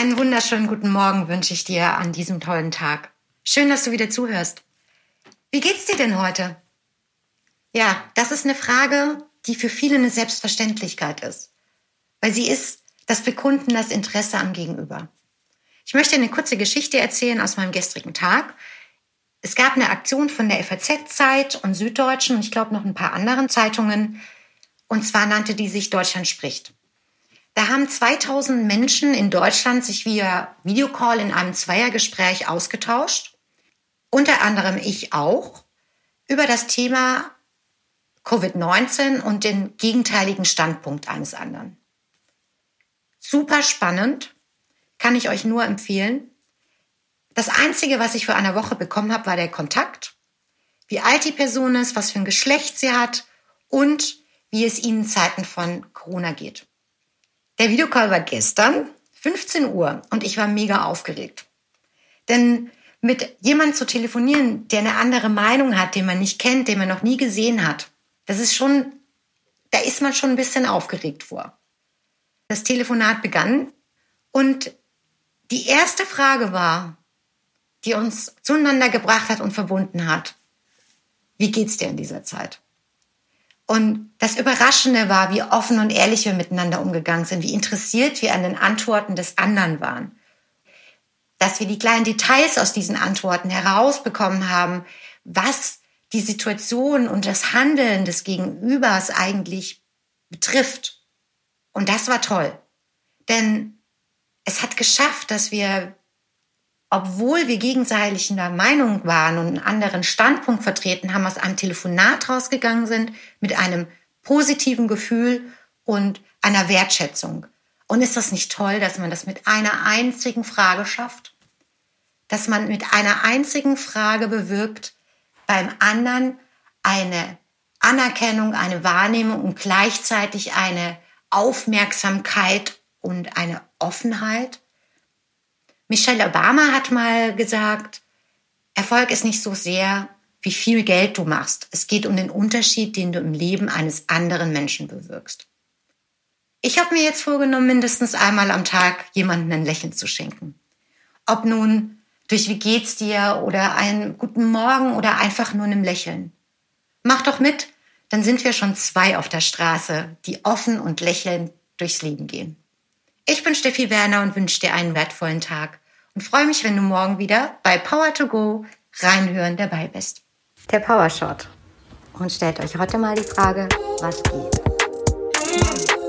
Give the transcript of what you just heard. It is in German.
Einen wunderschönen guten Morgen wünsche ich dir an diesem tollen Tag. Schön, dass du wieder zuhörst. Wie geht's dir denn heute? Ja, das ist eine Frage, die für viele eine Selbstverständlichkeit ist. Weil sie ist das Bekunden das Interesse am Gegenüber. Ich möchte eine kurze Geschichte erzählen aus meinem gestrigen Tag. Es gab eine Aktion von der FAZ-Zeit und Süddeutschen und ich glaube noch ein paar anderen Zeitungen. Und zwar nannte die sich Deutschland spricht. Da haben 2000 Menschen in Deutschland sich via Videocall in einem Zweiergespräch ausgetauscht. Unter anderem ich auch über das Thema Covid-19 und den gegenteiligen Standpunkt eines anderen. Super spannend, kann ich euch nur empfehlen. Das Einzige, was ich für eine Woche bekommen habe, war der Kontakt, wie alt die Person ist, was für ein Geschlecht sie hat und wie es ihnen in Zeiten von Corona geht. Der Videocall war gestern, 15 Uhr, und ich war mega aufgeregt. Denn mit jemandem zu telefonieren, der eine andere Meinung hat, den man nicht kennt, den man noch nie gesehen hat, das ist schon, da ist man schon ein bisschen aufgeregt vor. Das Telefonat begann und die erste Frage war, die uns zueinander gebracht hat und verbunden hat. Wie geht's dir in dieser Zeit? Und das Überraschende war, wie offen und ehrlich wir miteinander umgegangen sind, wie interessiert wir an den Antworten des anderen waren. Dass wir die kleinen Details aus diesen Antworten herausbekommen haben, was die Situation und das Handeln des Gegenübers eigentlich betrifft. Und das war toll. Denn es hat geschafft, dass wir, obwohl wir gegenseitig in der Meinung waren und einen anderen Standpunkt vertreten haben, aus einem Telefonat rausgegangen sind mit einem positiven Gefühl und einer Wertschätzung. Und ist das nicht toll, dass man das mit einer einzigen Frage schafft? Dass man mit einer einzigen Frage bewirkt, beim anderen eine Anerkennung, eine Wahrnehmung und gleichzeitig eine Aufmerksamkeit und eine Offenheit. Michelle Obama hat mal gesagt, Erfolg ist nicht so sehr, wie viel Geld du machst. Es geht um den Unterschied, den du im Leben eines anderen Menschen bewirkst. Ich habe mir jetzt vorgenommen, mindestens einmal am Tag jemanden ein Lächeln zu schenken. Ob nun durch wie geht's dir oder einen guten Morgen oder einfach nur einem Lächeln. Mach doch mit, dann sind wir schon zwei auf der Straße, die offen und lächelnd durchs Leben gehen. Ich bin Steffi Werner und wünsche dir einen wertvollen Tag und freue mich, wenn du morgen wieder bei Power to Go reinhören dabei bist. Der Power Shot. Und stellt euch heute mal die Frage, was geht?